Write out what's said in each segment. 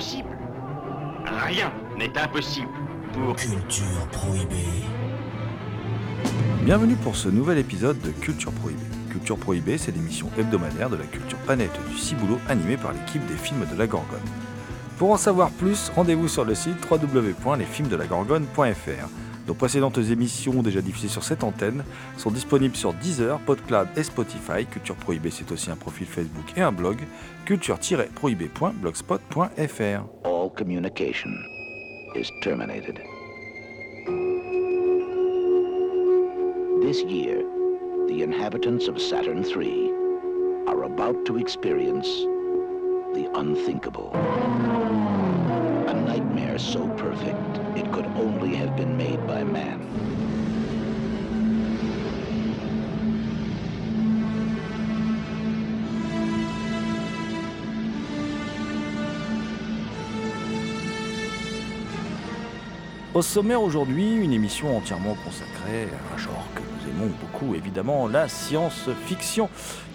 Rien n'est impossible. Culture prohibée. Bienvenue pour ce nouvel épisode de Culture Prohibée. Culture Prohibée, c'est l'émission hebdomadaire de la culture planète du Ciboulot animée par l'équipe des films de la Gorgone. Pour en savoir plus, rendez-vous sur le site www.lesfilmsdelagorgone.fr. Nos précédentes émissions déjà diffusées sur cette antenne sont disponibles sur Deezer, PodCloud et Spotify. Culture Prohibée, c'est aussi un profil Facebook et un blog, culture-prohibée.blogspot.fr. all communication is terminated. This year, the inhabitants of Saturn III are about to experience the unthinkable. A nightmare so perfect it could only have been made by man. Au sommaire aujourd'hui, une émission entièrement consacrée à un genre que aimons beaucoup, évidemment, la science-fiction,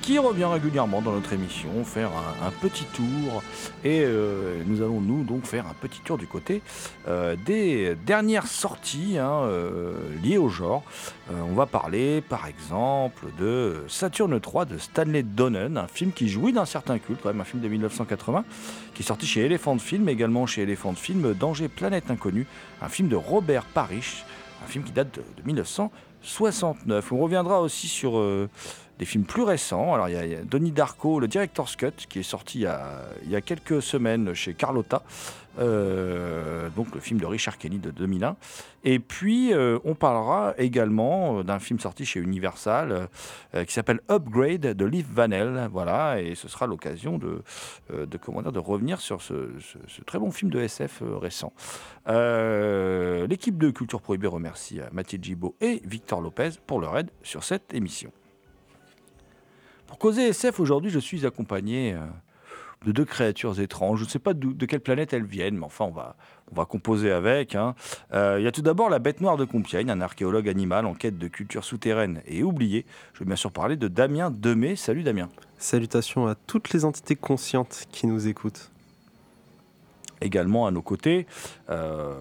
qui revient régulièrement dans notre émission, faire un, petit tour. Et euh, nous allons, nous, donc faire un petit tour du côté euh, des dernières sorties hein, euh, liées au genre. On va parler, par exemple, de Saturne 3 de Stanley Donen, un film qui jouit d'un certain culte, quand même, un film de 1980, qui est sorti chez Elephant Film, également chez Elephant Film, Danger Planète Inconnue, un film de Robert Parrish, un film qui date de, de 1969. On reviendra aussi sur euh, des films plus récents. Alors il y, a- Donnie Darko, le Director's Cut, qui est sorti il y a, quelques semaines chez Carlotta, euh, donc le film de Richard Kelly de 2001. Et puis euh, on parlera également euh, d'un film sorti chez Universal qui s'appelle Upgrade de Liv Vanel. Voilà, et ce sera l'occasion de, de, de revenir sur ce, ce- très bon film de SF récent. L'équipe de Culture Prohibée remercie Mathilde Gibaud et Victor Lopez pour leur aide sur cette émission. Pour causer SF, aujourd'hui, je suis accompagné euh, de deux créatures étranges. Je ne sais pas de quelle planète elles viennent, mais enfin, on va, on va composer avec. hein. Euh, Il y a tout d'abord la bête noire de Compiègne, un archéologue animal en quête de culture souterraine et oubliée. Je vais bien sûr parler de Damien Demey. Salut Damien. Salutations à toutes les entités conscientes qui nous écoutent. également à nos côtés. euh,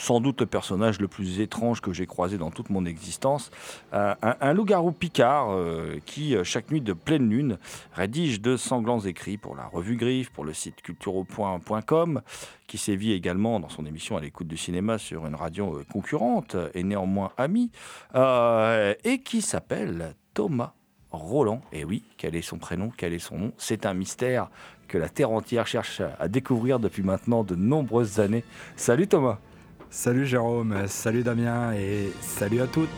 sans doute le personnage le plus étrange que j'ai croisé dans toute mon existence, euh, un, loup-garou picard euh, qui, euh, chaque nuit de pleine lune, rédige de sanglants écrits pour la revue Griffe, pour le site cultureau.com, qui sévit également dans son émission à l'écoute du cinéma sur une radio concurrente et néanmoins amie, et qui s'appelle Thomas Roland. Et oui, quel est son prénom, quel est son nom? C'est un mystère que la Terre entière cherche à découvrir depuis maintenant de nombreuses années. Salut Thomas Salut Jérôme, salut Damien et salut à toutes.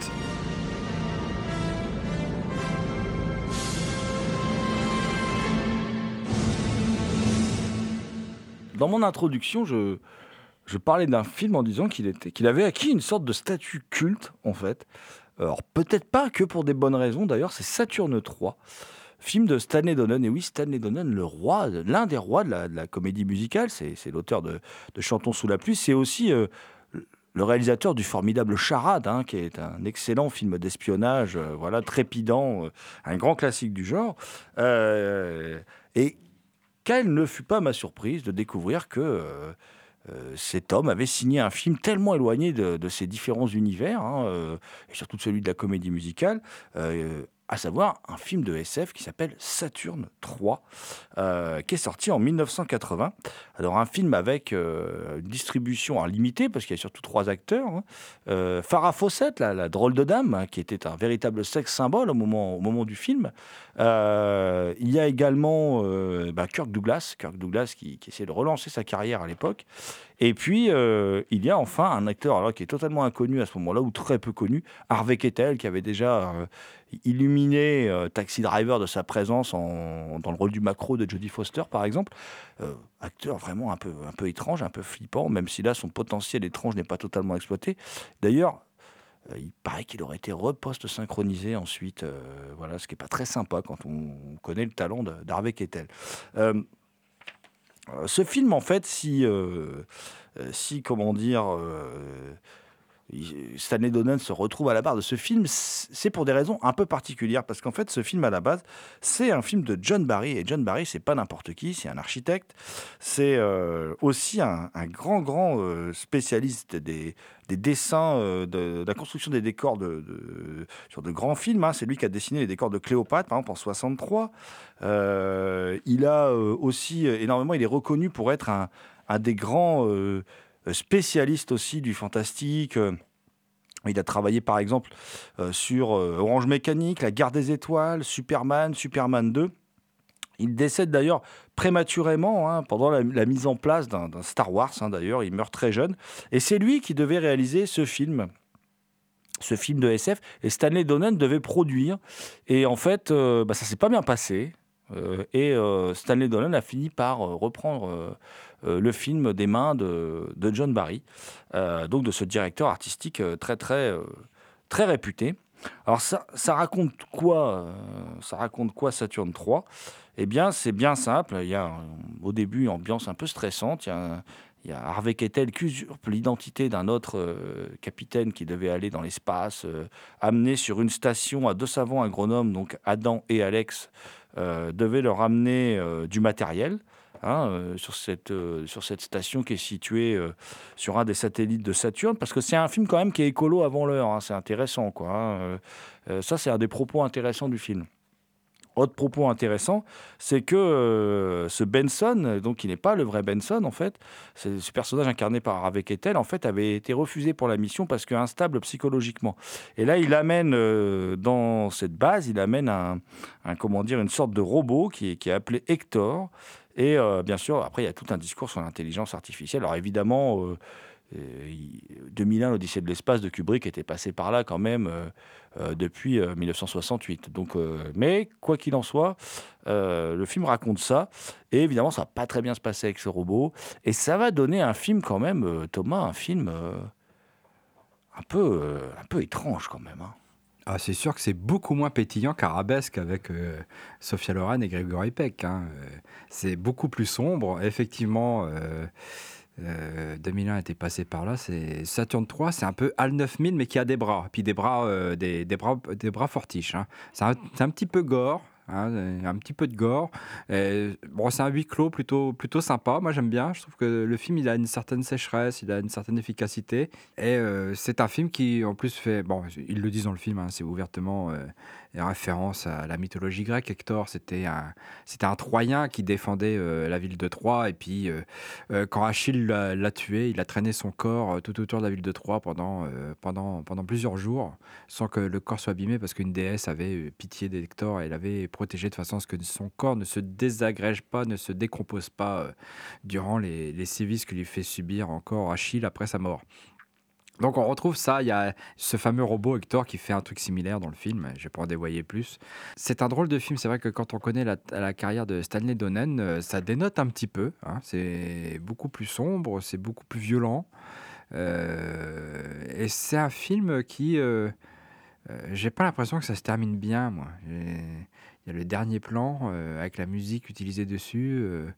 Dans mon introduction, je, parlais d'un film en disant qu'il avait acquis une sorte de statut culte, en fait. Alors, peut-être pas que pour des bonnes raisons, d'ailleurs, c'est Saturne 3, film de Stanley Donen. Et oui, Stanley Donen, le roi, l'un des rois de la, comédie musicale, c'est, l'auteur de, de Chantons sous la pluie, c'est aussi euh, le réalisateur du formidable Charade, hein, qui est un excellent film d'espionnage, euh, voilà, trépidant, euh, un grand classique du genre. Euh, et quelle ne fut pas ma surprise de découvrir que cet homme avait signé un film tellement éloigné de, ces différents univers, hein, et surtout celui de la comédie musicale, à savoir un film de SF qui s'appelle Saturne 3, euh, qui est sorti en 1980. Alors un film avec euh, une distribution limitée, parce qu'il y a surtout trois acteurs. hein. Euh, Farah Fawcett, la, drôle de dame, hein, qui était un véritable sexe symbole au moment, au moment du film. Euh, il y a également bah, Kirk Douglas, Kirk Douglas qui, qui essayait de relancer sa carrière à l'époque. Et puis, il y a enfin un acteur alors, qui est totalement inconnu à ce moment-là, ou très peu connu, Harvey Keitel, qui avait déjà illuminé euh, Taxi Driver de sa présence en- dans le rôle du macro de Jodie Foster, par exemple. Euh, acteur vraiment un peu, un peu étrange, un peu flippant, même si là, son potentiel étrange n'est pas totalement exploité. D'ailleurs, euh, il paraît qu'il aurait été repost synchronisé ensuite, voilà, ce qui n'est pas très sympa quand on connaît le talent d'Harvey euh, ce film, en fait, si, si comment dire, Stanley Donen se retrouve à la barre de ce film, c'est pour des raisons un peu particulières, parce qu'en fait, ce film à la base, c'est un film de John Barry, et John Barry, c'est pas n'importe qui, c'est un architecte, c'est euh, aussi un, grand, grand euh, spécialiste des, des dessins, euh, de, la construction des décors de, sur de grands films. hein. C'est lui qui a dessiné les décors de Cléopâtre, par exemple, en 63. Euh, il a aussi énormément, il est reconnu pour être un des grands euh, spécialistes aussi du fantastique. Euh, Il a travaillé par exemple euh, sur Orange Mécanique, La Guerre des Étoiles, Superman, Superman 2. Il décède d'ailleurs prématurément hein, pendant la, mise en place d'un Star Wars. hein, d'ailleurs, il meurt très jeune. Et c'est lui qui devait réaliser ce film, ce film de SF. Et Stanley Donen devait produire. Et en fait, euh, bah, ça s'est pas bien passé. Et Stanley Donen a fini par reprendre le film des mains de, John Barry, euh, donc de ce directeur artistique euh, très très euh, très réputé. Alors ça, raconte quoi euh, Ça raconte quoi Saturne 3 Eh bien, c'est bien simple. Il y a euh, au début une ambiance un peu stressante. Il y a, Harvey Keitel qui usurpe l'identité d'un autre euh, capitaine qui devait aller dans l'espace, euh, amené sur une station à deux savants agronomes, donc Adam et Alex, euh, devaient leur amener euh, du matériel. Hein, euh, sur, cette, euh, sur cette station qui est située euh, sur un des satellites de Saturne, parce que c'est un film quand même qui est écolo avant l'heure, hein, c'est intéressant. Quoi, hein, ça, c'est un des propos intéressants du film. Autre propos intéressant, c'est que ce Benson, donc qui n'est pas le vrai Benson en fait, ce personnage incarné par Harvey Keitel, en fait, avait été refusé pour la mission parce qu'instable psychologiquement. Et là, il amène dans cette base, il amène un, comment dire, une sorte de robot qui qui est appelé Hector. Et euh, bien sûr, après, il y a tout un discours sur l'intelligence artificielle. Alors évidemment, euh, euh, il- 2001, l'Odyssée de l'espace de Kubrick était passé par là quand même euh, euh, depuis euh, 1968. Donc, euh, mais quoi qu'il en soit, euh, le film raconte ça. Et évidemment, ça va pas très bien se passer avec ce robot. Et ça va donner un film quand même, euh, Thomas, un film euh, un, peu, euh, un peu étrange quand même. hein. Ah, c'est sûr que c'est beaucoup moins pétillant qu'Arabesque avec euh, Sophia Loren et Grégory Peck. hein. Euh, C'est beaucoup plus sombre. Effectivement, euh, euh, 2001 était passé par là. C'est Saturn 3, c'est un peu HAL 9000, mais qui a des bras. Puis des bras, euh, des, bras, des bras fortiches. hein. C'est un petit peu gore. Hein, un petit peu de gore. Euh, bon, c'est un huis clos plutôt, plutôt sympa. Moi, j'aime bien. Je trouve que le film, il a une certaine sécheresse, il a une certaine efficacité. Et euh, c'est un film qui, en plus, fait. Bon, ils le disent dans le film, hein, c'est ouvertement euh, une référence à la mythologie grecque. Hector, c'était un, c'était un Troyen qui défendait euh, la ville de Troie. Et puis, euh, euh, quand Achille l'a, tué, il a traîné son corps euh, tout autour de la ville de Troie pendant, euh, pendant, pendant plusieurs jours, sans que le corps soit abîmé, parce qu'une déesse avait euh, pitié d'Hector et l'avait protégé de façon à ce que son corps ne se désagrège pas, ne se décompose pas euh, durant les, sévices que lui fait subir encore Achille après sa mort. Donc on retrouve ça, il y a ce fameux robot Hector qui fait un truc similaire dans le film, je vais pas en dévoyer plus. C'est un drôle de film, c'est vrai que quand on connaît la, carrière de Stanley Donen, euh, ça dénote un petit peu, hein. c'est beaucoup plus sombre, c'est beaucoup plus violent. Euh, et c'est un film qui... j'ai pas l'impression que ça se termine bien, moi. Il y a le dernier plan euh, avec la musique utilisée dessus. euh,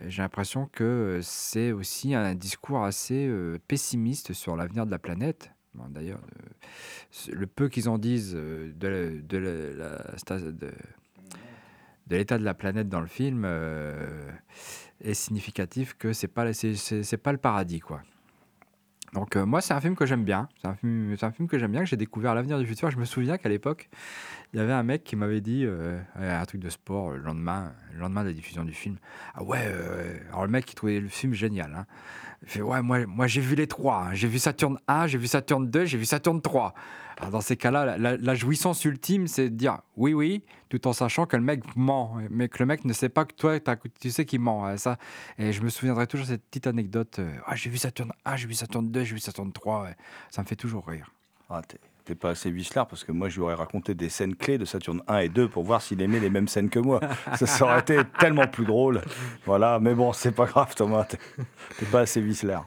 j'ai l'impression que c'est aussi un discours assez euh, pessimiste sur l'avenir de la planète. D'ailleurs, le peu qu'ils en disent de, l'état de la planète dans le film est significatif que c'est pas c'est pas le paradis quoi. Donc euh, moi c'est un film que j'aime bien, c'est un film que j'aime bien que j'ai découvert l'avenir du futur. Je me souviens qu'à l'époque il y avait un mec qui m'avait dit euh, un truc de sport le lendemain le lendemain de la diffusion du film. Ah ouais, euh, alors le mec il trouvait le film génial. hein. Il fait Ouais, moi, moi j'ai vu les trois. hein. J'ai vu Saturne 1, j'ai vu Saturne 2, j'ai vu Saturne 3. Alors, dans ces cas-là, la, la- la jouissance ultime, c'est de dire oui, oui, tout en sachant que le mec ment, mais que le mec ne sait pas que toi, tu sais qu'il ment. hein, Ça. Et je me souviendrai toujours de cette petite anecdote euh, Ah, j'ai vu Saturne 1, j'ai vu Saturne 2, j'ai vu Saturne 3. ouais. Ça me fait toujours rire. Ah, t'es- pas assez vicelard parce que moi je lui aurais raconté des scènes clés de Saturne 1 et 2 pour voir s'il aimait les mêmes scènes que moi. ça, aurait été tellement plus drôle. Voilà, mais bon, c'est pas grave Thomas, t'es t'es pas assez vicelard.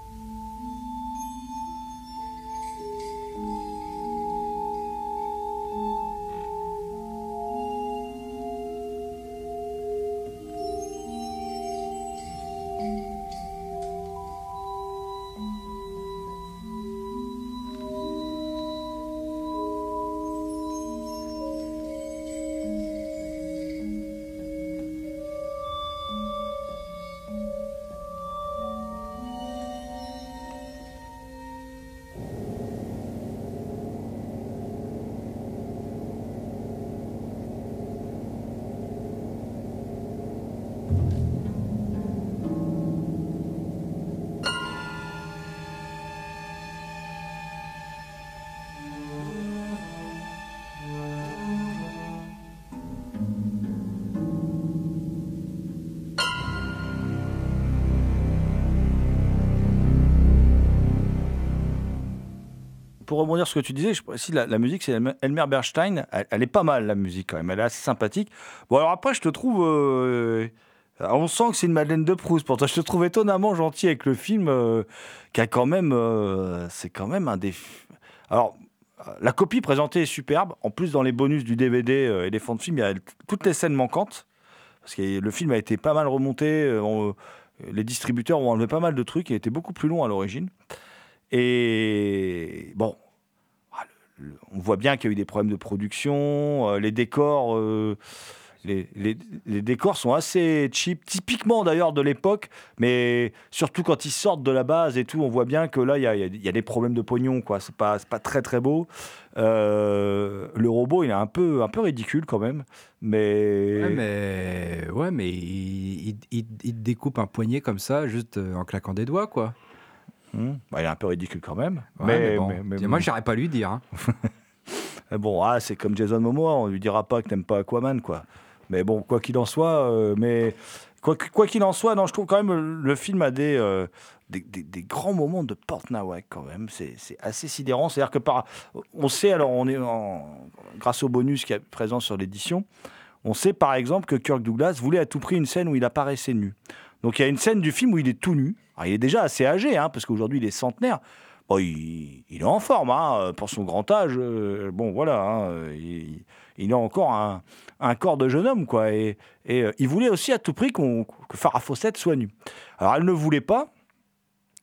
Pour rebondir sur ce que tu disais, je précise, la, musique, c'est Elmer- Bernstein. Elle, est pas mal, la musique, quand même. Elle est assez sympathique. Bon, alors après, je te trouve. euh, on sent que c'est une Madeleine de Proust. Pour toi, je te trouve étonnamment gentil avec le film, euh, qui a quand même. euh, c'est quand même un des. Alors. La copie présentée est superbe. En plus, dans les bonus du DVD et des fonds de film, il y a toutes les scènes manquantes. Parce que le film a été pas mal remonté. on- les distributeurs ont enlevé pas mal de trucs. Il était beaucoup plus long à l'origine. Et bon, ah, on voit bien qu'il y a eu des problèmes de production. euh, les décors, euh, les, décors sont assez cheap, typiquement d'ailleurs de l'époque, mais surtout quand ils sortent de la base et tout, on voit bien que là, il y a, des problèmes de pognon, quoi. C'est pas, très très beau. Euh, le robot, il est un peu, un peu ridicule quand même, mais. Ouais, mais, il, il- il- découpe un poignet comme ça, juste en claquant des doigts, quoi. Hmm, bah, il est un peu ridicule quand même. Ouais, mais, mais bon. mais- mais- Moi, j'aurais pas lui dire. hein. Bon, ah, c'est comme Jason Momoa, on lui dira pas que t'aimes pas Aquaman, quoi. Mais bon, quoi qu'il en soit, euh, mais quoi en soit, non, je trouve quand même le, le film a des, euh, des, des- des grands moments de Portnawak quand même. C'est c'est assez sidérant. C'est-à-dire que par, on sait alors, on est en- grâce au bonus qui est présent sur l'édition, on sait par exemple que Kirk Douglas voulait à tout prix une scène où il apparaissait nu. Donc il y a une scène du film où il est tout nu. Alors, il est déjà assez âgé, hein, parce qu'aujourd'hui il est centenaire. Bon, il, est en forme hein, pour son grand âge. euh, bon, voilà, hein, il, a encore un, corps de jeune homme, quoi. Et, euh, il voulait aussi à tout prix que Farah Fawcett soit nue. Alors elle ne voulait pas.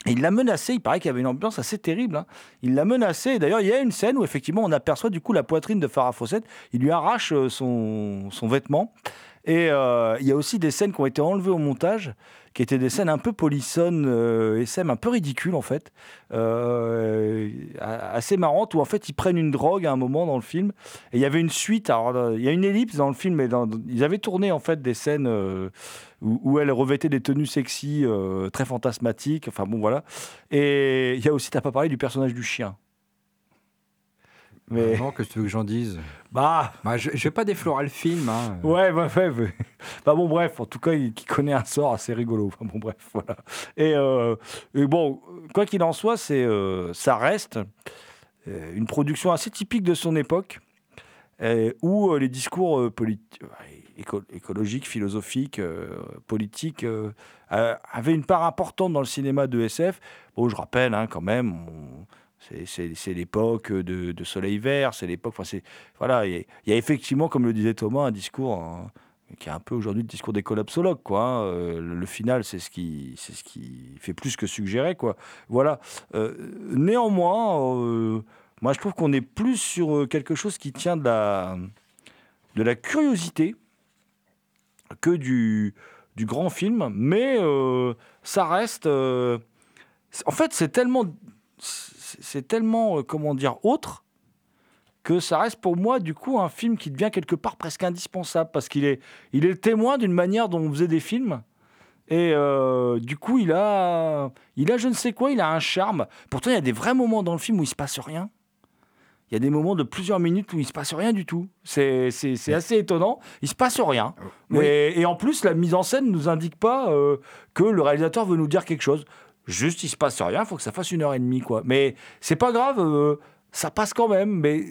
Il l'a menacé, il paraît qu'il y avait une ambiance assez terrible. hein. Il l'a menacé, et d'ailleurs il y a une scène où effectivement on aperçoit du coup la poitrine de Farah Fawcett. Il lui arrache euh, son vêtement. Et euh, il y a aussi des scènes qui ont été enlevées au montage, qui étaient des scènes un peu polissonnes, euh, SM un peu ridicules en fait, euh, assez marrantes, où en fait ils prennent une drogue à un moment dans le film. Et il y avait une suite, alors euh, il y a une ellipse dans le film, mais ils avaient tourné en fait des scènes où, où elle revêtait des tenues sexy, très fantasmatiques, enfin bon voilà. Et il y a aussi, t'as pas parlé du personnage du chien. Mais Non, que tu veux que j'en dise? Bah bah, Je je vais pas déflorer le film. Hein. ouais, bah, ouais, ouais. Bah, bon bref, en tout cas, il connaît un sort assez rigolo. Enfin, bon bref, voilà. Et, euh, et bon, quoi qu'il en soit, c'est euh, ça reste euh, une production assez typique de son époque, euh, où euh, les discours euh, euh, euh, politiques euh, euh, avaient une part importante dans le cinéma de SF. Bon, je rappelle hein, quand même, on- c'est- l'époque de, Soleil Vert, c'est l'époque. Enfin, voilà, il y, a- effectivement, comme le disait Thomas, un discours hein, qui est un peu aujourd'hui le discours des collapsologues, quoi. hein. Euh, le, final, c'est ce qui, c'est ce qui fait plus que suggérer, quoi. Voilà. Euh, néanmoins, euh, moi, je trouve qu'on est plus sur quelque chose qui tient de la, de la curiosité que du, du grand film, mais ça reste. en fait, c'est tellement, c'est tellement, euh, comment dire, autre que ça reste pour moi du coup un film qui devient quelque part presque indispensable parce qu'il est, il est le témoin d'une manière dont on faisait des films. Et euh, du coup, il a, il a je ne sais quoi, il a un charme. Pourtant, il y a des vrais moments dans le film où il se passe rien. Il y a des moments de plusieurs minutes où il se passe rien du tout. C'est c'est- c'est assez étonnant. Il se passe rien. Oui. Et, et en plus, la mise en scène ne nous indique pas euh, que le réalisateur veut nous dire quelque chose. Juste, il se passe rien. Il faut que ça fasse une heure et demie, quoi. Mais c'est pas grave. euh, ça passe quand même. Mais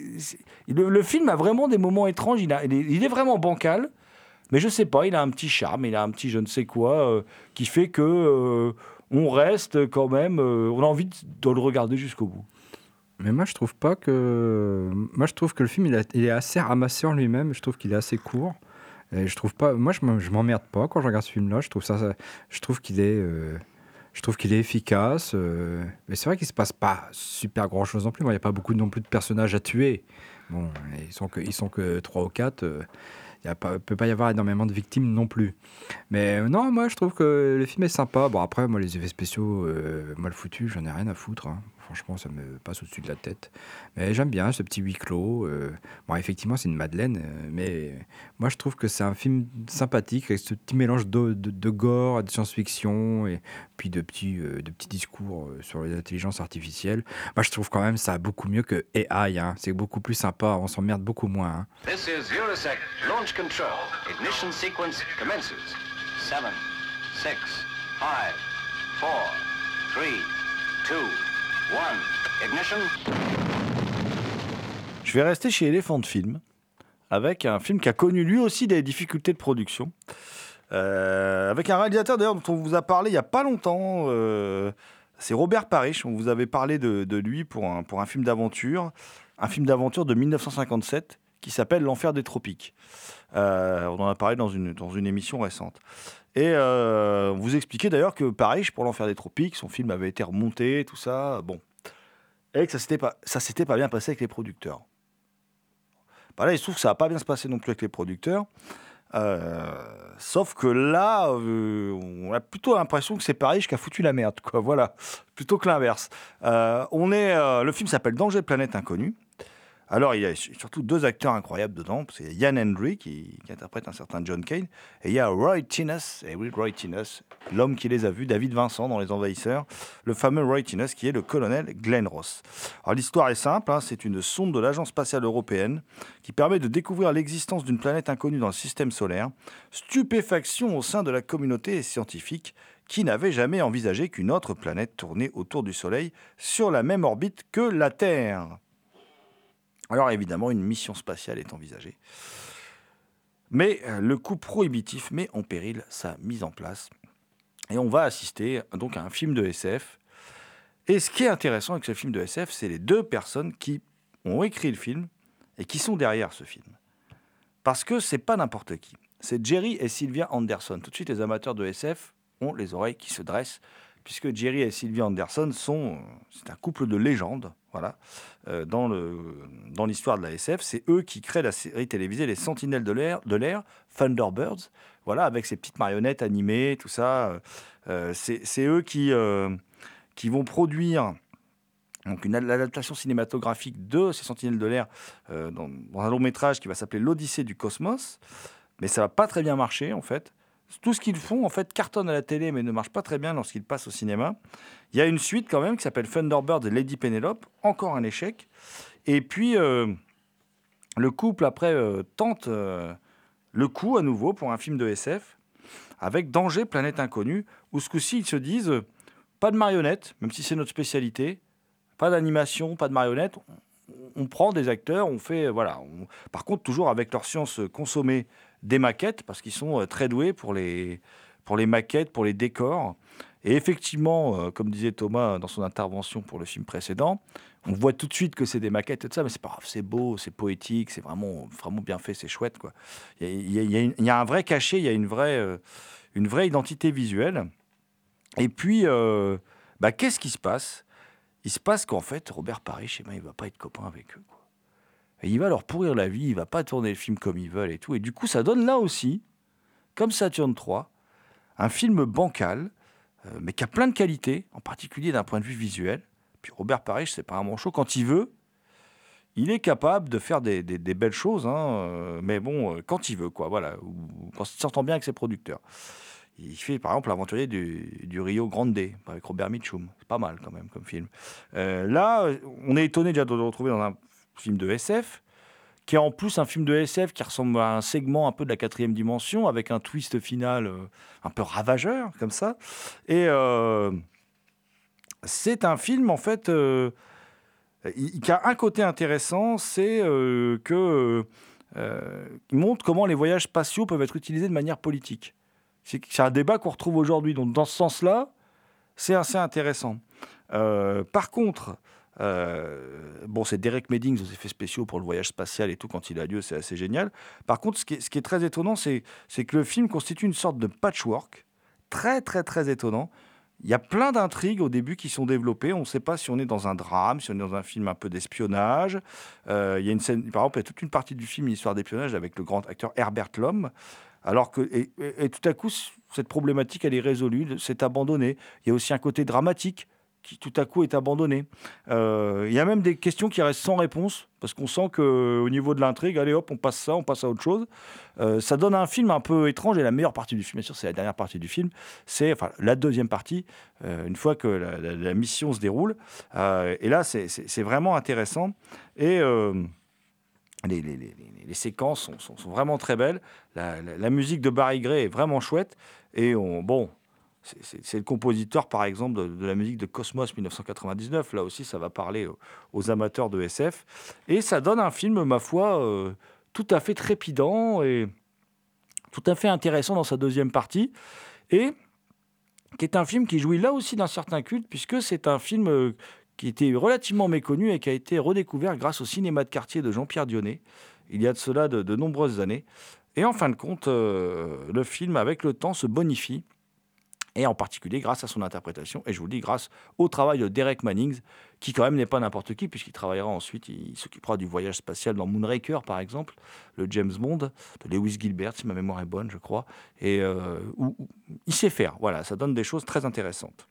le, film a vraiment des moments étranges. Il, est, vraiment bancal. Mais je sais pas. Il a un petit charme. Il a un petit je ne sais quoi euh, qui fait que euh, on reste quand même. on a envie de, le regarder jusqu'au bout. Mais moi, je trouve pas que. Moi, je trouve que le film, il, est assez ramassé en lui-même. Je trouve qu'il est assez court. Et je trouve pas. Moi, je m'emmerde pas quand je regarde ce film-là. Je trouve ça. Je trouve qu'il est. Je trouve qu'il est efficace. euh, Mais c'est vrai qu'il se passe pas super grand-chose non plus. Il n'y a pas beaucoup non plus de personnages à tuer. Bon, ils sont que, ils sont que 3 ou 4. Il ne peut pas y avoir énormément de victimes non plus. Mais euh, non, moi je trouve que le film est sympa. Bon, après, moi les effets spéciaux euh, mal foutus, j'en ai rien à foutre. hein. Franchement, ça me passe au-dessus de la tête. Mais j'aime bien ce petit huis clos. euh. Bon, effectivement, c'est une Madeleine, euh, mais moi je trouve que c'est un film sympathique avec ce petit mélange de, de, de gore, de science-fiction et puis de petits, euh, de petits discours euh, sur l'intelligence artificielle. Moi je trouve quand même ça beaucoup mieux que AI. hein. C'est beaucoup plus sympa, on s'emmerde beaucoup moins. hein. This is Eurosec launch control. Ignition sequence commences. Seven, six, five, four, three, two, one. Ignition. Je vais rester chez Elephant Film avec un film qui a connu lui aussi des difficultés de production. Euh, avec un réalisateur d'ailleurs dont on vous a parlé il n'y a pas longtemps. euh, c'est Robert Parrish. On vous avait parlé de, lui pour un, pour un film d'aventure. Un film d'aventure de 1957 qui s'appelle L'Enfer des Tropiques. Euh, on en a parlé dans une, dans une émission récente. Et euh, vous expliquait d'ailleurs que Parrish, pour L'Enfer des Tropiques, son film avait été remonté, tout ça. Bon. Et que ça s'était pas, s'était pas bien passé avec les producteurs. Bah là, il se trouve que ça va pas bien se passer non plus avec les producteurs. Euh, sauf que là, euh, on a plutôt l'impression que c'est Paris qui a foutu la merde, quoi. Voilà, plutôt que l'inverse. Le film s'appelle Danger planète inconnue. Alors, il y a surtout deux acteurs incroyables dedans. C'est Yann Hendry qui, interprète un certain John Kane, et il y a Roy oui, Roy l'homme qui les a vus, David Vincent dans Les Envahisseurs, le fameux Roy Tines qui est le colonel Glenn Ross. Alors, l'histoire est simple, hein, c'est une sonde de l'Agence spatiale européenne qui permet de découvrir l'existence d'une planète inconnue dans le système solaire. Stupéfaction au sein de la communauté scientifique qui n'avait jamais envisagé qu'une autre planète tournait autour du Soleil sur la même orbite que la Terre. Alors évidemment, une mission spatiale est envisagée. Mais euh, le coût prohibitif met en péril sa mise en place. Et on va assister donc à un film de SF. Et ce qui est intéressant avec ce film de SF, c'est les deux personnes qui ont écrit le film et qui sont derrière ce film. Parce que c'est pas n'importe qui. C'est Jerry et Sylvia Anderson. Tout de suite, les amateurs de SF ont les oreilles qui se dressent, puisque Jerry et Sylvia Anderson sont, c'est un couple de légendes, voilà, euh, dans le dans l'histoire de la SF. C'est eux qui créent la série télévisée Les Sentinelles de l'air, de l'air, Thunderbirds, voilà, avec ces petites marionnettes animées, tout ça. Euh, c'est eux qui euh, qui vont produire donc une adaptation cinématographique de ces Sentinelles de l'air dans, dans un long métrage qui va s'appeler L'Odyssée du cosmos. Mais ça va pas très bien marcher en fait. Tout ce qu'ils font en fait cartonne à la télé mais ne marche pas très bien lorsqu'ils passent au cinéma. Il y a une suite quand même qui s'appelle Thunderbird et Lady Penelope, encore un échec. Et puis, euh, le couple, après, euh, tente euh, le coup à nouveau pour un film de SF avec Danger, Planète Inconnue, où ce coup-ci, ils se disent pas de marionnettes, même si c'est notre spécialité, pas d'animation, pas de marionnettes. On, prend des acteurs, on fait. Voilà. Par contre, toujours avec leur science consommée des maquettes, parce qu'ils sont euh, très doués pour les, pour les maquettes, pour les décors. Et effectivement, euh, comme disait Thomas dans son intervention pour le film précédent, on voit tout de suite que c'est des maquettes et tout ça, mais c'est pas grave, c'est beau, c'est poétique, c'est vraiment, vraiment bien fait, c'est chouette. Quoi. Il y a, un vrai cachet, il y a une vraie, euh, une vraie identité visuelle. Et puis, bah, qu'est-ce qui se passe? Il se passe qu'en fait, Robert Parrish, eh ben, il va pas être copain avec eux. Il va leur pourrir la vie, il va pas tourner le film comme ils veulent et tout. Et du coup, ça donne là aussi, comme Saturn 3, un film bancal, euh, mais qui a plein de qualités, en particulier d'un point de vue visuel. Puis Robert Parrish, c'est pas un manchot. Quand il veut, il est capable de faire des, belles choses, hein, euh, mais bon, euh, quand il veut, quoi, voilà, ou quand il s'entend bien avec ses producteurs. Il fait par exemple l'aventurier du, Rio Grande avec Robert Mitchum. C'est pas mal quand même comme film. Là, on est étonné déjà de le retrouver dans un film de SF, qui est en plus un film de SF qui ressemble à un segment un peu de la quatrième dimension, avec un twist final euh, un peu ravageur, comme ça. Et euh, c'est un film, en fait, euh, qui a un côté intéressant, c'est euh, que montre comment les voyages spatiaux peuvent être utilisés de manière politique. C'est un débat qu'on retrouve aujourd'hui. Donc, dans ce sens-là, c'est assez intéressant. Par contre, euh, bon, c'est Derek Meddings aux effets spéciaux pour le voyage spatial et tout, quand il a lieu, c'est assez génial. Par contre, ce qui est, très étonnant, c'est que le film constitue une sorte de patchwork, très, très, très étonnant. Il y a plein d'intrigues au début qui sont développées. On ne sait pas si on est dans un drame, si on est dans un film un peu d'espionnage. Euh, il y a une scène, par exemple, il y a toute une partie du film, une histoire d'espionnage avec le grand acteur Herbert Lom. Alors que, et, tout à coup, cette problématique, elle est résolue, c'est abandonné. Il y a aussi un côté dramatique tout à coup, est abandonné. Euh, il y a même des questions qui restent sans réponse, parce qu'on sent qu'au niveau de l'intrigue, allez hop, on passe ça, on passe à autre chose. Euh, ça donne un film un peu étrange, et la meilleure partie du film, bien sûr, c'est la dernière partie du film, c'est enfin, la deuxième partie, euh, une fois que la, mission se déroule. Et là, c'est- vraiment intéressant. Et. les, séquences sont, vraiment très belles. La, la- la musique de Barry Gray est vraiment chouette. Et on, bon, c'est- le compositeur, par exemple, de, la musique de Cosmos 1999. Là aussi, ça va parler aux, amateurs de SF. Et ça donne un film, ma foi, euh, tout à fait trépidant et tout à fait intéressant dans sa deuxième partie. Et qui est un film qui jouit là aussi d'un certain culte, puisque c'est un film euh, qui était relativement méconnu et qui a été redécouvert grâce au cinéma de quartier de Jean-Pierre Dionnet, il y a de cela de, de nombreuses années. Et en fin de compte, euh, le film, avec le temps, se bonifie, et en particulier grâce à son interprétation, et je vous le dis, grâce au travail de Derek Mannings, qui quand même n'est pas n'importe qui, puisqu'il travaillera ensuite, il s'occupera du voyage spatial dans Moonraker, par exemple, le James Bond, de Lewis Gilbert, si ma mémoire est bonne, je crois, et euh, où, où, il sait faire, voilà, ça donne des choses très intéressantes.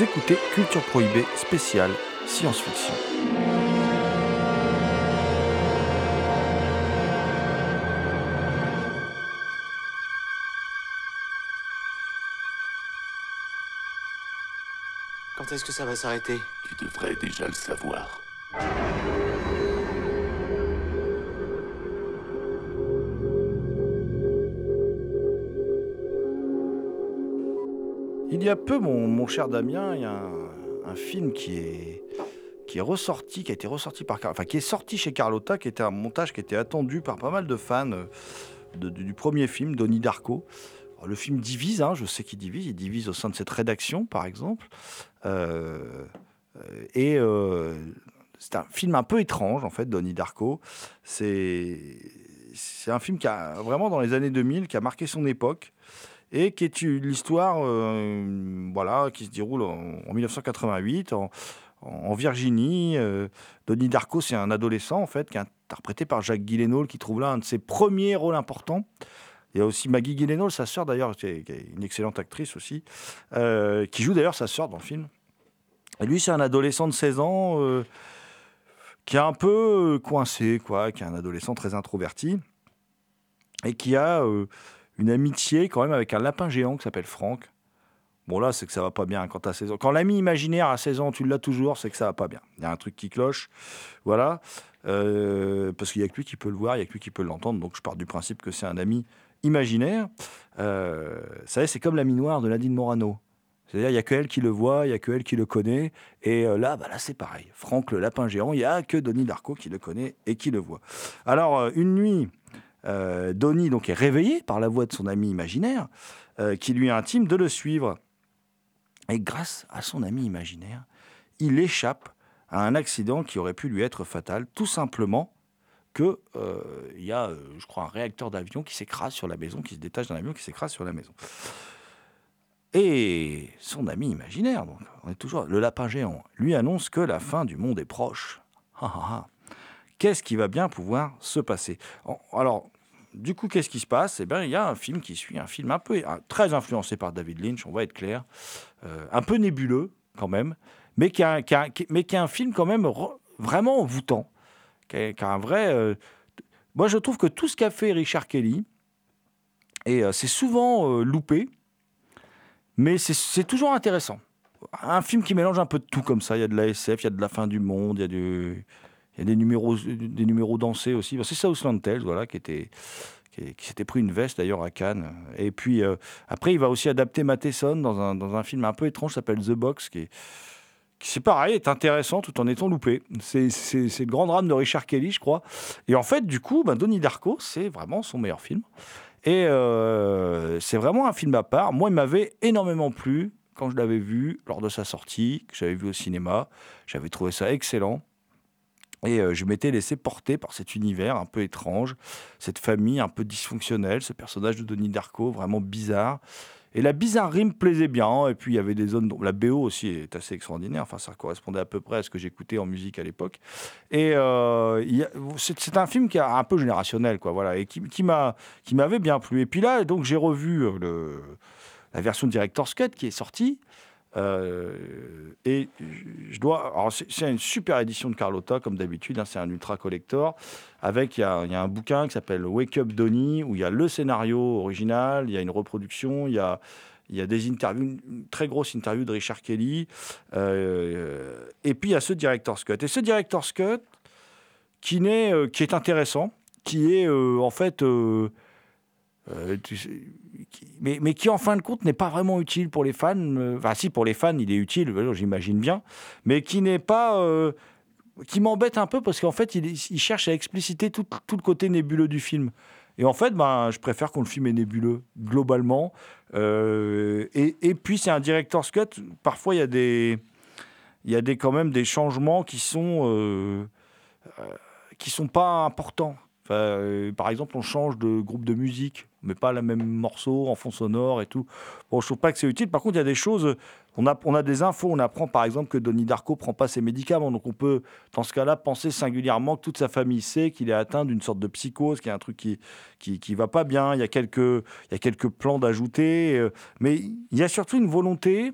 Vous écoutez Culture Prohibée spéciale science-fiction. Quand est-ce que ça va s'arrêter? Tu devrais déjà le savoir. Il y a peu, mon, cher Damien, il y a un, film qui est, qui est ressorti, qui a été ressorti par, enfin qui est sorti chez Carlotta, qui était un montage qui était attendu par pas mal de fans euh, du premier film, Donnie Darko. Le film divise, hein, je sais qu'il divise, il divise au sein de cette rédaction, par exemple. Euh, euh, et c'est un film un peu étrange, en fait, Donnie Darko. C'est c'est un film qui a vraiment dans les années 2000 qui a marqué son époque et qui est l'histoire euh, voilà qui se déroule en, en 1988 en, Virginie. Euh, Donnie Darko, c'est un adolescent en fait qui est interprété par Jacques Gyllenhaal qui trouve là un de ses premiers rôles importants. Il y a aussi Maggie Gyllenhaal, sa sœur d'ailleurs, qui est, une excellente actrice aussi, euh, qui joue d'ailleurs sa sœur dans le film. Et lui, c'est un adolescent de 16 ans euh, qui est un peu coincé, quoi, qui est un adolescent très introverti et qui a une amitié quand même avec un lapin géant qui s'appelle Franck. Bon là, c'est que ça va pas bien quand tu 16 ans. Quand l'ami imaginaire à 16 ans, tu l'as toujours, c'est que ça va pas bien. Il y a un truc qui cloche. Voilà. Euh, parce qu'il y a que lui qui peut le voir, il y a que lui qui peut l'entendre. Donc je pars du principe que c'est un ami imaginaire. Euh, savez, c'est comme l'ami noir de Nadine Morano. C'est-à-dire, il n'y a que elle qui le voit, il n'y a que elle qui le connaît. Et euh, là, bah, là c'est pareil. Franck, le lapin géant, il n'y a que Donnie Darko qui le connaît et qui le voit. Alors, euh, une nuit, euh, Donnie donc, est réveillé par la voix de son ami imaginaire, euh, qui lui intime de le suivre. Et grâce à son ami imaginaire, il échappe à un accident qui aurait pu lui être fatal, tout simplement que euh, il y a, euh, je crois, un réacteur d'avion qui s'écrase sur la maison, qui se détache d'un avion qui s'écrase sur la maison. Et son ami imaginaire, on est toujours le lapin géant, lui annonce que la fin du monde est proche. Qu'est-ce qui va bien pouvoir se passer Alors, du coup, qu'est-ce qui se passe? Eh bien, il y a un film qui suit, un film un peu très influencé par David Lynch, on va être clair, euh, un peu nébuleux quand même, mais qui, est un film quand même vraiment envoûtant, qui vrai. euh, moi, je trouve que tout ce qu'a fait Richard Kelly, et euh, c'est souvent loupé, mais c'est- c'est toujours intéressant. Un film qui mélange un peu de tout comme ça. Il y a de la SF, il y a de la fin du monde, il y a, du, il y a des numéros, des numéros dansés aussi. C'est Southland Tales, voilà, qui était qui, s'était pris une veste d'ailleurs à Cannes. Et puis euh, après, il va aussi adapter Matheson dans un, dans un film un peu étrange, s'appelle The Box, qui est c'est pareil, est intéressant tout en étant loupé. C'est le grand drame de Richard Kelly, je crois. Et en fait, du coup, ben, Donnie Darko, c'est vraiment son meilleur film. Et euh, c'est vraiment un film à part. Moi, il m'avait énormément plu quand je l'avais vu lors de sa sortie, que j'avais vu au cinéma. J'avais trouvé ça excellent. Et euh, je m'étais laissé porter par cet univers un peu étrange, cette famille un peu dysfonctionnelle, ce personnage de Donnie Darko vraiment bizarre. Et la bizarrerie me plaisait bien. Et puis il y avait des zones. dont- La BO aussi est assez extraordinaire. Enfin, ça correspondait à peu près à ce que j'écoutais en musique à l'époque. Et euh, c'est un film qui est un peu générationnel, quoi. Voilà, et qui, qui m'a qui m'avait bien plu. Et puis là, donc j'ai revu euh, la version Director's Cut qui est sortie. Euh, et je dois. Alors, c'est une super édition de Carlotta, comme d'habitude. hein, c'est un ultra collector. Avec, il y a, un bouquin qui s'appelle Wake Up Donnie, où il y a le scénario original, il y a une reproduction, il y a, des interviews, une très grosse interview de Richard Kelly. euh, et puis, il y a ce Director's Cut. Et ce n'est, euh, qui est intéressant, qui est euh, en fait. Euh, mais, mais qui en fin de compte n'est pas vraiment utile pour les fans. euh, Enfin, si pour les fans, il est utile, euh, j'imagine bien, mais qui n'est pas. qui m'embête un peu parce qu'en fait, il, cherche à expliciter tout, tout le côté nébuleux du film. Et en fait, ben, je préfère quand le film nébuleux, globalement. Et, et puis, c'est un director's cut. Parfois, il y a des. Y a des, quand même des changements qui sont. qui sont pas importants. Par exemple, on change de groupe de musique, met pas le même morceau en fond sonore et tout. Bon, je trouve pas que c'est utile. Par contre, il y a des choses. On a, on a des infos. On apprend par exemple que Donnie Darko prend pas ses médicaments. Donc on peut, dans ce cas-là, penser singulièrement que toute sa famille sait qu'il est atteint d'une sorte de psychose, qu'il y a un truc qui, qui, qui va pas bien. Il y a quelques, il y a quelques plans d'ajouter. euh, mais il y a surtout une volonté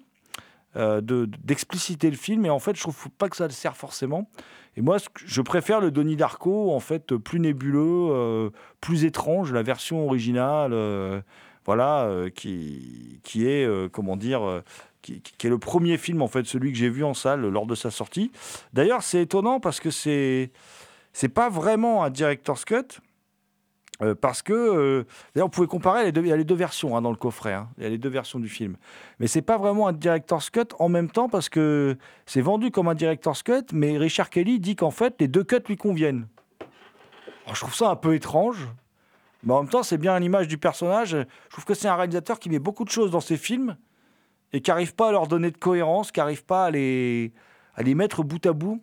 euh, de- d'expliciter le film. Et en fait, je trouve pas que ça le sert forcément. Et moi, je préfère le Donnie Darko, en fait, plus nébuleux, euh, plus étrange, la version originale, euh, voilà, qui, qui est, comment dire, qui, qui est le premier film, en fait, celui que j'ai vu en salle lors de sa sortie. D'ailleurs, c'est étonnant parce que c'est c'est pas vraiment un director's cut. Euh, parce que, euh, d'ailleurs, vous pouvez comparer, les deux- il y a les deux versions hein, dans le coffret, hein. il y a les deux versions du film. Mais c'est pas vraiment un director's cut en même temps parce que c'est vendu comme un director's cut, mais Richard Kelly dit qu'en fait, les deux cuts lui conviennent. Je trouve ça un peu étrange, mais en même temps, c'est bien à l'image du personnage. Je trouve que c'est un réalisateur qui met beaucoup de choses dans ses films et qui n'arrive pas à leur donner de cohérence, qui n'arrive pas à les, mettre bout à bout.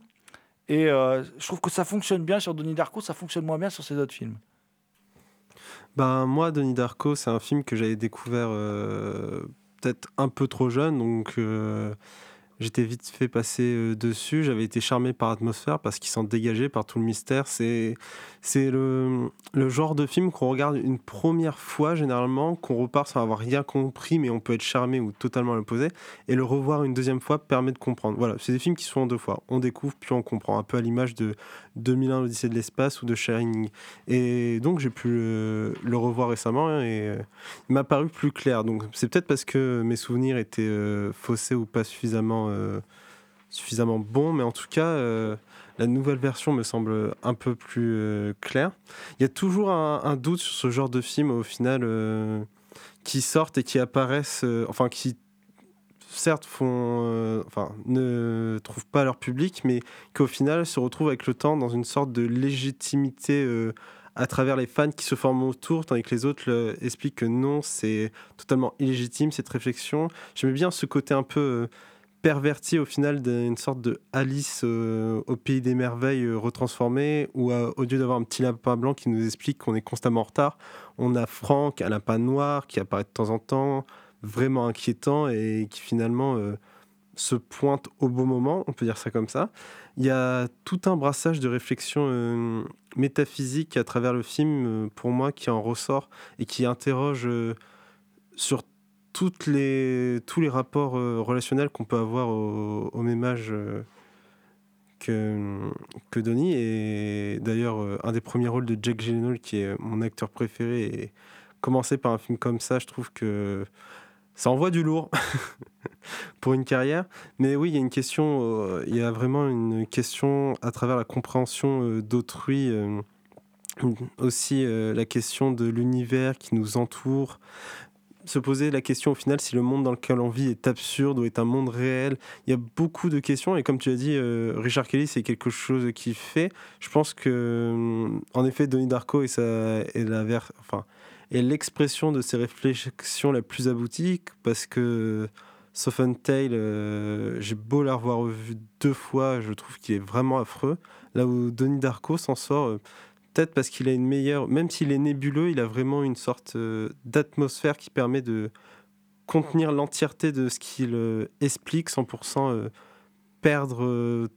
Et euh, je trouve que ça fonctionne bien sur Donnie Darko, ça fonctionne moins bien sur ses autres films. Ben, moi, Donnie Darko, c'est un film que j'avais découvert euh, peut-être un peu trop jeune, donc euh, j'étais vite fait passer euh, dessus. J'avais été charmé par l'atmosphère parce qu'il s'en dégageait, par tout le mystère. C'est, le, le genre de film qu'on regarde une première fois, généralement, qu'on repart sans avoir rien compris, mais on peut être charmé ou totalement à l'opposé. Et le revoir une deuxième fois permet de comprendre. Voilà, c'est des films qui sont en deux fois. On découvre, puis on comprend. Un peu à l'image de 2001, l'Odyssée de l'espace ou de Shining. Et donc j'ai pu le, le revoir récemment et euh, il m'a paru plus clair. Donc c'est peut-être parce que mes souvenirs étaient euh, faussés ou pas suffisamment, euh, suffisamment bons, mais en tout cas euh, la nouvelle version me semble un peu plus euh, claire. Il y a toujours un, doute sur ce genre de film au final qui sortent et qui apparaissent, enfin qui certes font, enfin ne trouvent pas leur public, mais qui au final se retrouvent avec le temps dans une sorte de légitimité à travers les fans qui se forment autour, tandis que les autres expliquent que non, c'est totalement illégitime cette réflexion. J'aimais bien ce côté un peu perverti au final d'une sorte de Alice euh, au pays des merveilles euh, retransformée, où euh, au lieu d'avoir un petit lapin blanc qui nous explique qu'on est constamment en retard, on a Franck, un lapin noir qui apparaît de temps en temps, vraiment inquiétant et qui finalement se pointe au bon moment, on peut dire ça comme ça. Il y a tout un brassage de réflexion métaphysique à travers le film, pour moi, qui en ressort et qui interroge sur toutes les, tous les rapports euh, relationnels qu'on peut avoir au, même âge euh, que, que Donnie. Et d'ailleurs, euh, un des premiers rôles de Jack Gyllenhaal, qui est mon acteur préféré, et commencer par un film comme ça, je trouve que ça envoie du lourd pour une carrière. Mais oui, il y a une question, il y a vraiment une question à travers la compréhension d'autrui, aussi la question de l'univers qui nous entoure. Se poser la question au final si le monde dans lequel on vit est absurde ou est un monde réel. Il y a beaucoup de questions et comme tu as dit, euh, Richard Kelly, c'est quelque chose qu'il fait. Je pense que, euh, en effet, Donnie Darko et, sa, et l'expression de ses réflexions la plus aboutie parce que Soften Tale, euh, j'ai beau l'avoir revu deux fois, je trouve qu'il est vraiment affreux. Là où Donnie Darko s'en sort, euh, peut-être parce qu'il a une meilleure, même s'il est nébuleux, il a vraiment une sorte euh, d'atmosphère qui permet de contenir l'entièreté de ce qu'il euh, explique sans pour euh, perdre. euh,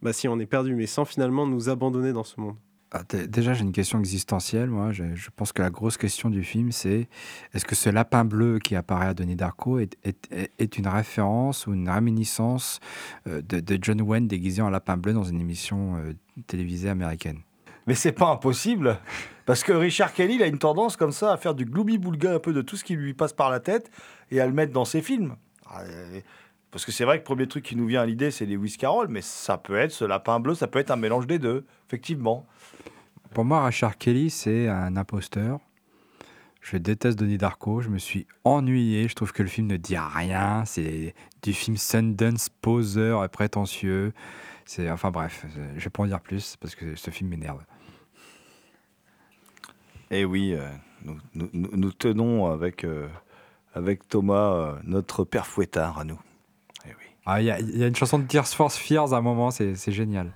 bah si, on est perdu, mais sans finalement nous abandonner dans ce monde. Ah, dé- Déjà, j'ai une question existentielle. Moi, je, pense que la grosse question du film, c'est est-ce que ce lapin bleu qui apparaît à Denis Darko est, une référence ou une réminiscence de, John Wayne déguisé en lapin bleu dans une émission télévisée américaine? Mais c'est pas impossible, parce que Richard Kelly, a une tendance comme ça à faire du gloomy-boulga un peu de tout ce qui lui passe par la tête et à le mettre dans ses films. Ah, Parce que c'est vrai que le premier truc qui nous vient à l'idée, c'est Lewis Carroll, mais ça peut être ce lapin bleu, ça peut être un mélange des deux, effectivement. Pour moi, Richard Kelly, c'est un imposteur. Je déteste Denis Darko. Je me suis ennuyé. Je trouve que le film ne dit rien. C'est du film Sundance, poseur et prétentieux. Enfin bref. Je vais pas en dire plus parce que ce film m'énerve. Et oui, euh, nous, nous- tenons avec, euh, avec Thomas euh, notre père fouettard à nous. Eh. Ah, il y, a- il y a une chanson de Tears for Fears à un moment. C'est génial.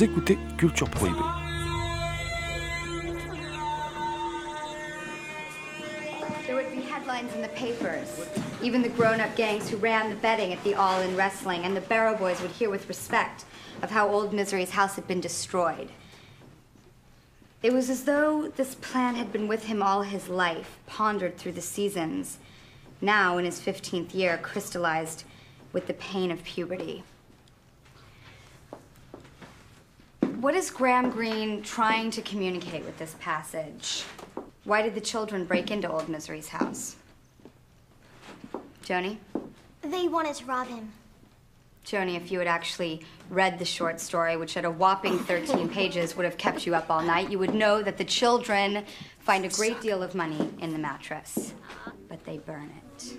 Vous écoutez Culture Prohibée. There would be headlines in the papers. Even the grown-up gangs who ran the betting at the All-In Wrestling and the Barrow Boys would hear with respect of how Old Misery's house had been destroyed. It was as though this plan had been with him all his life, pondered through the seasons, now in his 15th year, crystallized with the pain of puberty. What is Graham Greene trying to communicate with this passage? Why did the children break into Old Misery's house? Joni? They wanted to rob him. Joni, if you had actually read the short story, which at a whopping 13 pages would have kept you up all night, you would know that the children find a great deal of money in the mattress, but they burn it.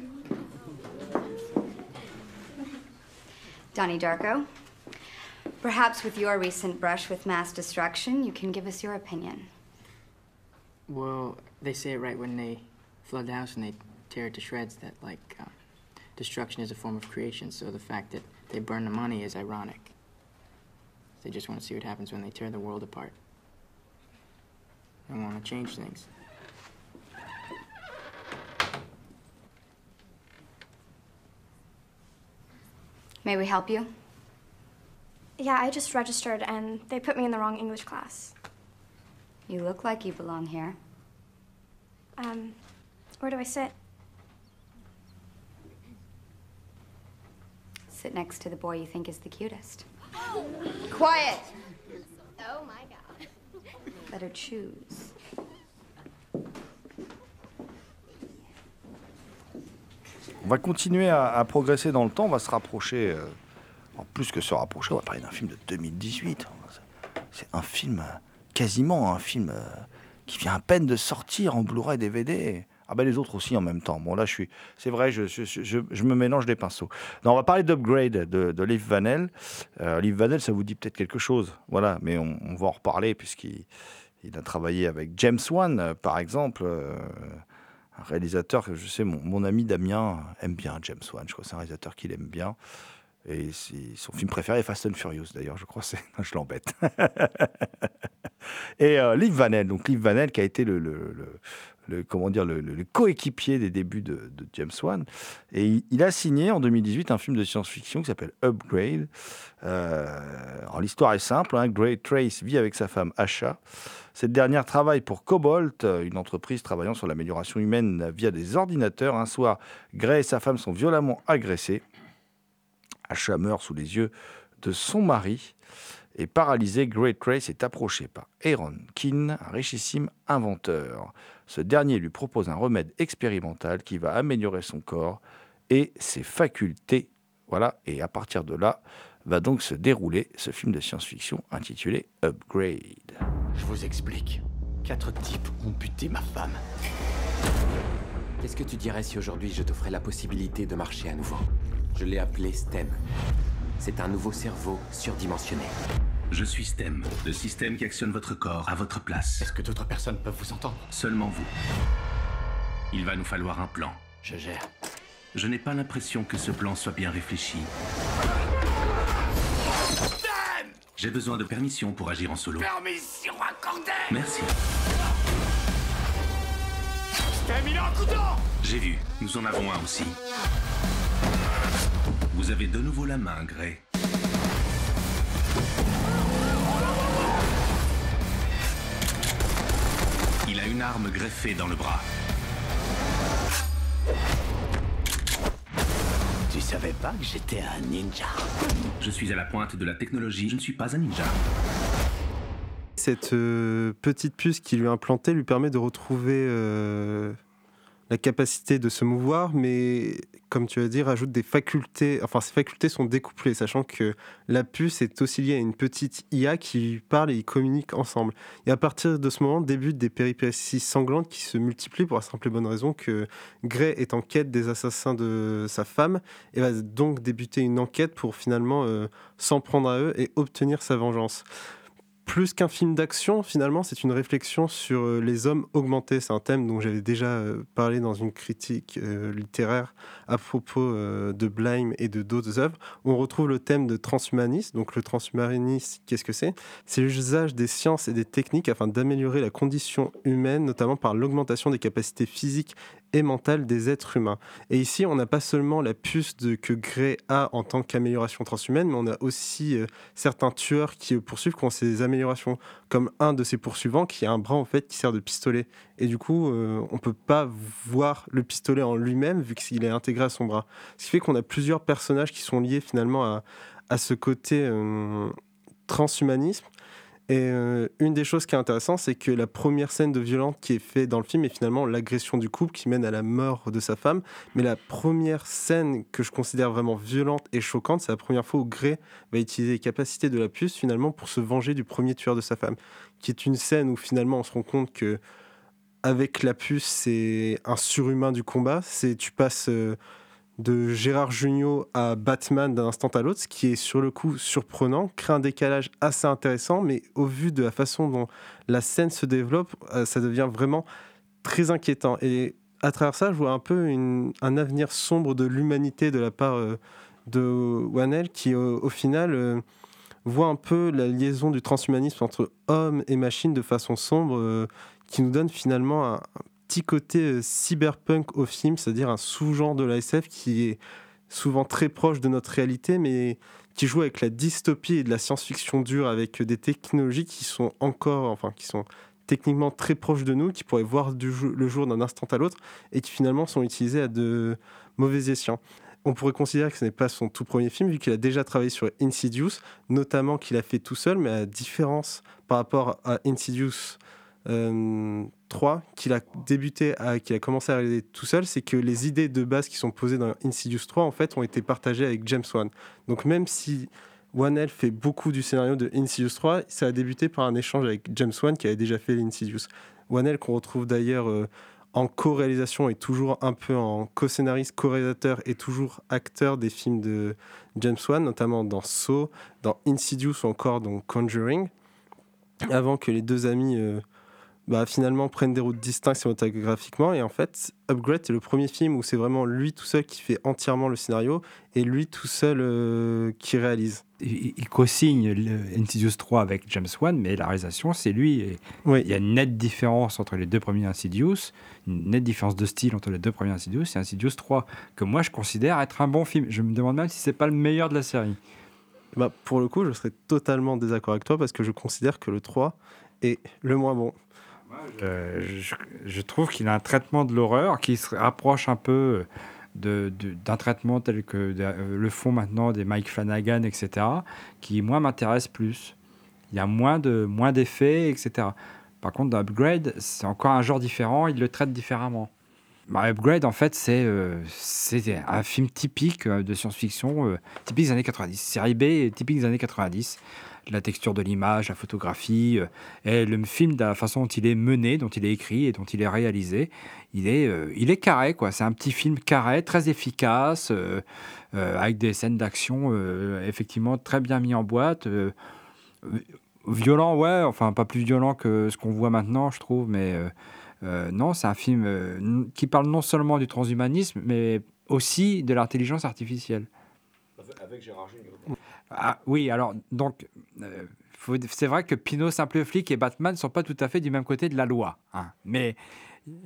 Donnie Darko, perhaps with your recent brush with mass destruction, you can give us your opinion. Well, they say it right when they flood the house and they tear it to shreds that, like, uh, destruction is a form of creation, so the fact that they burn the money is ironic. They just want to see what happens when they tear the world apart. They want to change things. May we help you? Yeah, I just registered and they put me in the wrong English class. You look like you belong here. Um, where do I sit? Sit next to the boy you think is the cutest. Quiet! Oh my god. Better choose. On va continuer à, à progresser dans le temps, on va se rapprocher, euh, en plus que se rapprocher, on va parler d'un film de 2018. C'est un film, quasiment un film euh, qui vient à peine de sortir en Blu-ray DVD. Ah ben les autres aussi en même temps. Bon là je suis, c'est vrai, je, me mélange les pinceaux. Non, on va parler d'Upgrade de, Liv Vanel. Euh, Liv Vanel, ça vous dit peut-être quelque chose, voilà, mais on, va en reparler puisqu'il il a travaillé avec James Wan, euh, par exemple. un réalisateur que je sais, mon, mon ami Damien aime bien James Wan. Je crois que c'est un réalisateur qu'il aime bien. Et son film préféré est Fast and Furious, d'ailleurs. Je crois. Je l'embête. Et euh, Liv Vanel, donc Liv Vanel qui a été le, comment dire, le, coéquipier des débuts de, James Wan. Et il, a signé en 2018 un film de science-fiction qui s'appelle Upgrade. Euh, l'histoire est simple. Hein. Gray Trace vit avec sa femme Asha. Cette dernière travaille pour Cobalt, euh, une entreprise travaillant sur l'amélioration humaine via des ordinateurs. Un soir, Gray et sa femme sont violemment agressés. Asha meurt sous les yeux de son mari. Et paralysé, Great Trace est approché par Aaron Keane, un richissime inventeur. Ce dernier lui propose un remède expérimental qui va améliorer son corps et ses facultés. Voilà, et à partir de là, va donc se dérouler ce film de science-fiction intitulé Upgrade. Je vous explique. Quatre types ont buté ma femme. Qu'est-ce que tu dirais si aujourd'hui je t'offrais la possibilité de marcher à nouveau? Je l'ai appelé STEM. C'est un nouveau cerveau surdimensionné. Je suis STEM, le système qui actionne votre corps à votre place. Est-ce que d'autres personnes peuvent vous entendre? Seulement vous. Il va nous falloir un plan. Je gère. Je n'ai pas l'impression que ce plan soit bien réfléchi. J'ai besoin de permission pour agir en solo. Permission accordée Merci. Un couteau J'ai vu, nous en avons un aussi. Vous avez de nouveau la main, Gray. Il a une arme greffée dans le bras. Tu savais pas que j'étais un ninja? Je suis à la pointe de la technologie, je ne suis pas un ninja. Cette euh, petite puce qui lui est implantée lui permet de retrouver euh, la capacité de se mouvoir, mais comme tu as dit, rajoute des facultés. Enfin, ses facultés sont découplées, sachant que la puce est aussi liée à une petite IA qui parle et ils communiquent ensemble. Et à partir de ce moment, débutent des péripéties sanglantes qui se multiplient pour la simple et bonne raison que Gray est en quête des assassins de sa femme et va donc débuter une enquête pour finalement euh, s'en prendre à eux et obtenir sa vengeance plus qu'un film d'action, finalement, c'est une réflexion sur euh, les hommes augmentés. C'est un thème dont j'avais déjà euh, parlé dans une critique euh, littéraire à propos de Blime et de d'autres œuvres. On retrouve le thème de transhumanisme. Donc, le transhumanisme, qu'est-ce que c'est? C'est l'usage des sciences et des techniques afin d'améliorer la condition humaine, notamment par l'augmentation des capacités physiques et mentale des êtres humains. Et ici, on n'a pas seulement la puce de, que Gray a en tant qu'amélioration transhumaine, mais on a aussi euh, certains tueurs qui poursuivent qui ont ces améliorations, comme un de ces poursuivants qui a un bras en fait qui sert de pistolet. Et du coup, euh, on peut pas voir le pistolet en lui-même vu qu'il est intégré à son bras. Ce qui fait qu'on a plusieurs personnages qui sont liés finalement à, à ce côté euh, transhumanisme et euh, une des choses qui est intéressante, c'est que la première scène de violence qui est faite dans le film est finalement l'agression du couple qui mène à la mort de sa femme. Mais la première scène que je considère vraiment violente et choquante, c'est la première fois où Gray va utiliser les capacités de la puce finalement pour se venger du premier tueur de sa femme. Qui est une scène où finalement on se rend compte que avec la puce, c'est un surhumain du combat. C'est tu passes euh, de Gérard Jugnot à Batman d'un instant à l'autre, ce qui est sur le coup surprenant, crée un décalage assez intéressant, mais au vu de la façon dont la scène se développe, euh, ça devient vraiment très inquiétant. Et à travers ça, je vois un peu un avenir sombre de l'humanité de la part euh, de Wanel, qui au, final euh, voit un peu la liaison du transhumanisme entre homme et machine de façon sombre, qui nous donne finalement un, petit côté euh, cyberpunk au film, c'est-à-dire un sous-genre de la SF qui est souvent très proche de notre réalité, mais qui joue avec la dystopie et de la science-fiction dure, avec des technologies qui sont encore, enfin, qui sont techniquement très proches de nous, qui pourraient voir du le jour d'un instant à l'autre, et qui finalement sont utilisées à de mauvais escients. On pourrait considérer que ce n'est pas son tout premier film, vu qu'il a déjà travaillé sur Insidious, notamment qu'il a fait tout seul, mais à différence par rapport à Insidious, 3 euh, qu'il a débuté, qu'il a commencé à réaliser tout seul, c'est que les idées de base qui sont posées dans Insidious 3 en fait ont été partagées avec James Wan. Donc même si Wanel fait beaucoup du scénario de Insidious 3, ça a débuté par un échange avec James Wan qui avait déjà fait Insidious. Wanel qu'on retrouve d'ailleurs euh, en co-réalisation et toujours un peu en co-scénariste, co-réalisateur et toujours acteur des films de James Wan, notamment dans Saw, dans Insidious ou encore dans Conjuring, avant que les deux amis euh, bah, finalement prennent des routes distinctes cinématographiquement. Et en fait, Upgrade, c'est le premier film où c'est vraiment lui tout seul qui fait entièrement le scénario et lui tout seul euh, qui réalise. Il, co-signe Insidious 3 avec James Wan, mais la réalisation, c'est lui. Et Il y a une nette différence entre les deux premiers Insidious, une nette différence de style entre les deux premiers Insidious et Insidious 3, que moi je considère être un bon film. Je me demande même si c'est pas le meilleur de la série. Bah, pour le coup, je serais totalement désaccord avec toi parce que je considère que le 3 est le moins bon. Je, trouve qu'il a un traitement de l'horreur qui se rapproche un peu d'un traitement tel que le font maintenant des Mike Flanagan, etc., qui, moi, m'intéresse plus. Il y a moins de moins d'effets, etc. Par contre, dans Upgrade, c'est encore un genre différent, il le traite différemment. Bah, Upgrade, en fait, c'est euh, un film typique euh, de science-fiction, euh, typique des années 90. Série B, typique des années 90 la texture de l'image, la photographie, euh, et le film de la façon dont il est mené, dont il est écrit et dont il est réalisé, il est, euh, il est carré quoi. C'est un petit film carré, très efficace, euh, avec des scènes d'action effectivement très bien mis en boîte. violent, ouais, enfin pas plus violent que ce qu'on voit maintenant, je trouve, mais non, c'est un film qui parle non seulement du transhumanisme, mais aussi de l'intelligence artificielle. Avec Gérard ah, oui, alors, donc, euh, c'est vrai que Pinot, Simple Flic et Batman ne sont pas tout à fait du même côté de la loi. Hein. Mais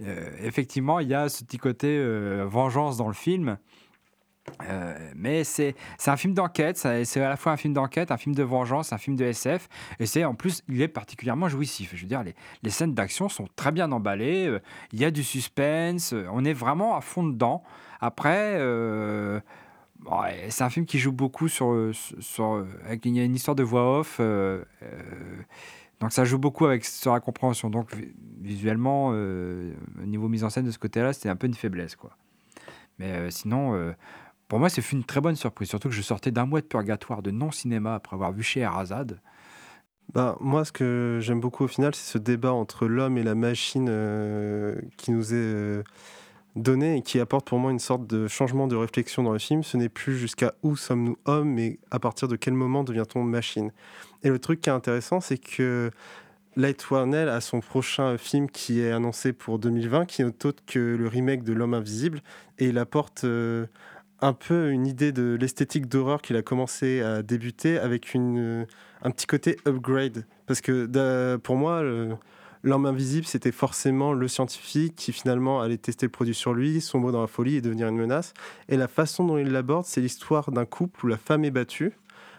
euh, effectivement, il y a ce petit côté euh, vengeance dans le film. mais c'est un film d'enquête, c'est à la fois un film d'enquête, un film de vengeance, un film de SF, et c'est en plus, il est particulièrement jouissif. Je veux dire, les, les scènes d'action sont très bien emballées, il y a du suspense, on est vraiment à fond dedans. Après, c'est un film qui joue beaucoup sur, sur, il y a une histoire de voix off, euh, euh, donc ça joue beaucoup avec sur la compréhension. Donc visuellement, euh, au niveau mise en scène de ce côté-là, c'était un peu une faiblesse, quoi. Mais sinon, pour moi, c'est une très bonne surprise, surtout que je sortais d'un mois de purgatoire de non cinéma après avoir vu chez Arazad. Bah, moi, ce que j'aime beaucoup au final, c'est ce débat entre l'homme et la machine qui nous est donné et qui apporte pour moi une sorte de changement de réflexion dans le film. Ce n'est plus jusqu'à où sommes-nous hommes, mais à partir de quel moment devient-on machine. Et le truc qui est intéressant, c'est que Light Warnell a son prochain film qui est annoncé pour 2020, qui n'est autre que le remake de L'Homme Invisible, et il apporte euh, un peu une idée de l'esthétique d'horreur qu'il a commencé à débuter avec une, un petit côté upgrade. Parce que pour moi, L'homme invisible, c'était forcément le scientifique qui finalement allait tester le produit sur lui, sombrer dans la folie et devenir une menace. Et la façon dont il l'aborde, c'est l'histoire d'un couple où la femme est battue.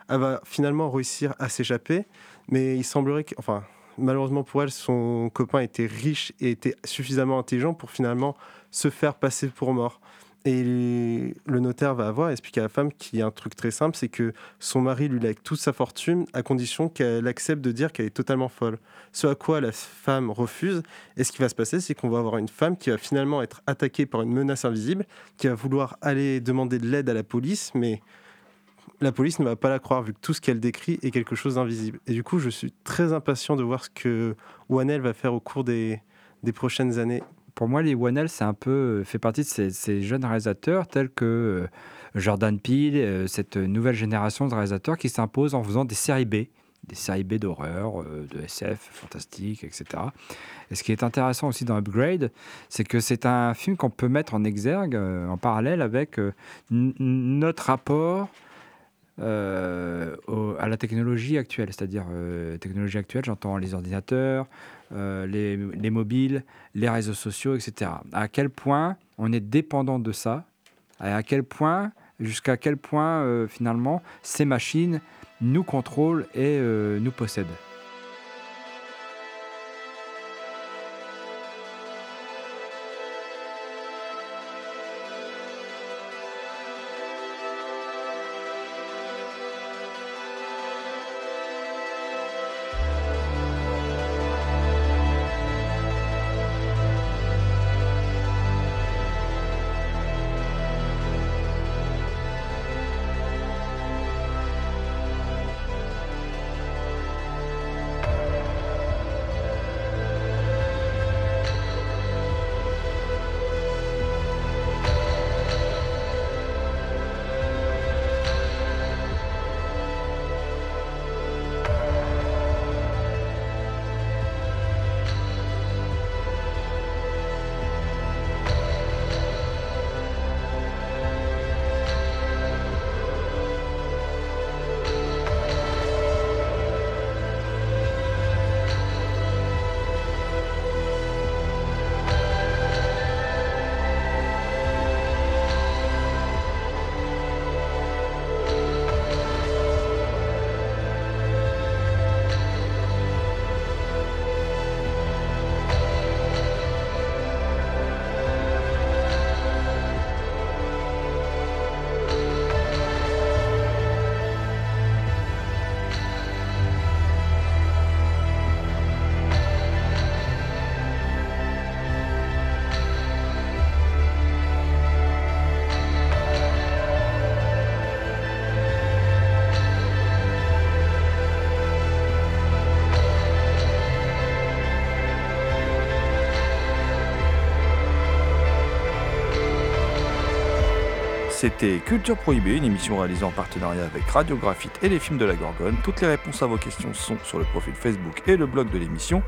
Elle va finalement réussir à s'échapper, mais il semblerait que, enfin, malheureusement pour elle, son copain était riche et était suffisamment intelligent pour finalement se faire passer pour mort. Et le notaire va avoir expliqué à la femme qu'il y a un truc très simple, c'est que son mari lui lègue toute sa fortune à condition qu'elle accepte de dire qu'elle est totalement folle. Ce à quoi la femme refuse. Et ce qui va se passer, c'est qu'on va avoir une femme qui va finalement être attaquée par une menace invisible, qui va vouloir aller demander de l'aide à la police, mais la police ne va pas la croire vu que tout ce qu'elle décrit est quelque chose d'invisible. Et du coup, je suis très impatient de voir ce que Wanel va faire au cours des, des prochaines années pour moi, les Wanel, c'est un peu euh, fait partie de ces, jeunes réalisateurs tels que euh, Jordan Peele, euh, cette nouvelle génération de réalisateurs qui s'imposent en faisant des séries B, des séries B d'horreur, de SF, fantastique, etc. Et ce qui est intéressant aussi dans Upgrade, c'est que c'est un film qu'on peut mettre en exergue, en parallèle avec notre rapport à la technologie actuelle. C'est-à-dire, technologie actuelle, j'entends les ordinateurs, euh, les, mobiles, les réseaux sociaux, etc. À quel point on est dépendant de ça, et à quel point, jusqu'à quel point euh, finalement ces machines nous contrôlent et euh, nous possèdent? C'était Culture Prohibée, une émission réalisée en partenariat avec Radio Graphite et les films de la Gorgone. Toutes les réponses à vos questions sont sur le profil Facebook et le blog de l'émission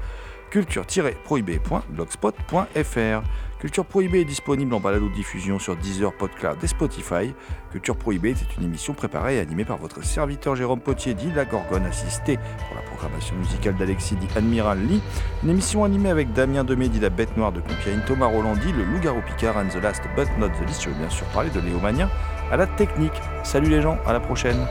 culture-prohibée.blogspot.fr. Culture Prohibée est disponible en balado diffusion sur Deezer, PodCloud et Spotify. Culture Prohibée est une émission préparée et animée par votre serviteur Jérôme Potier dit La Gorgone, assisté pour la programmation musicale d'Alexis dit Admiral Lee. Une émission animée avec Damien Demé dit La Bête Noire de Compiègne, Thomas Rolandi, Le Loup-Garou Picard and the Last But Not the Least. Je veux bien sûr parler de Léo Mania à la technique. Salut les gens, à la prochaine.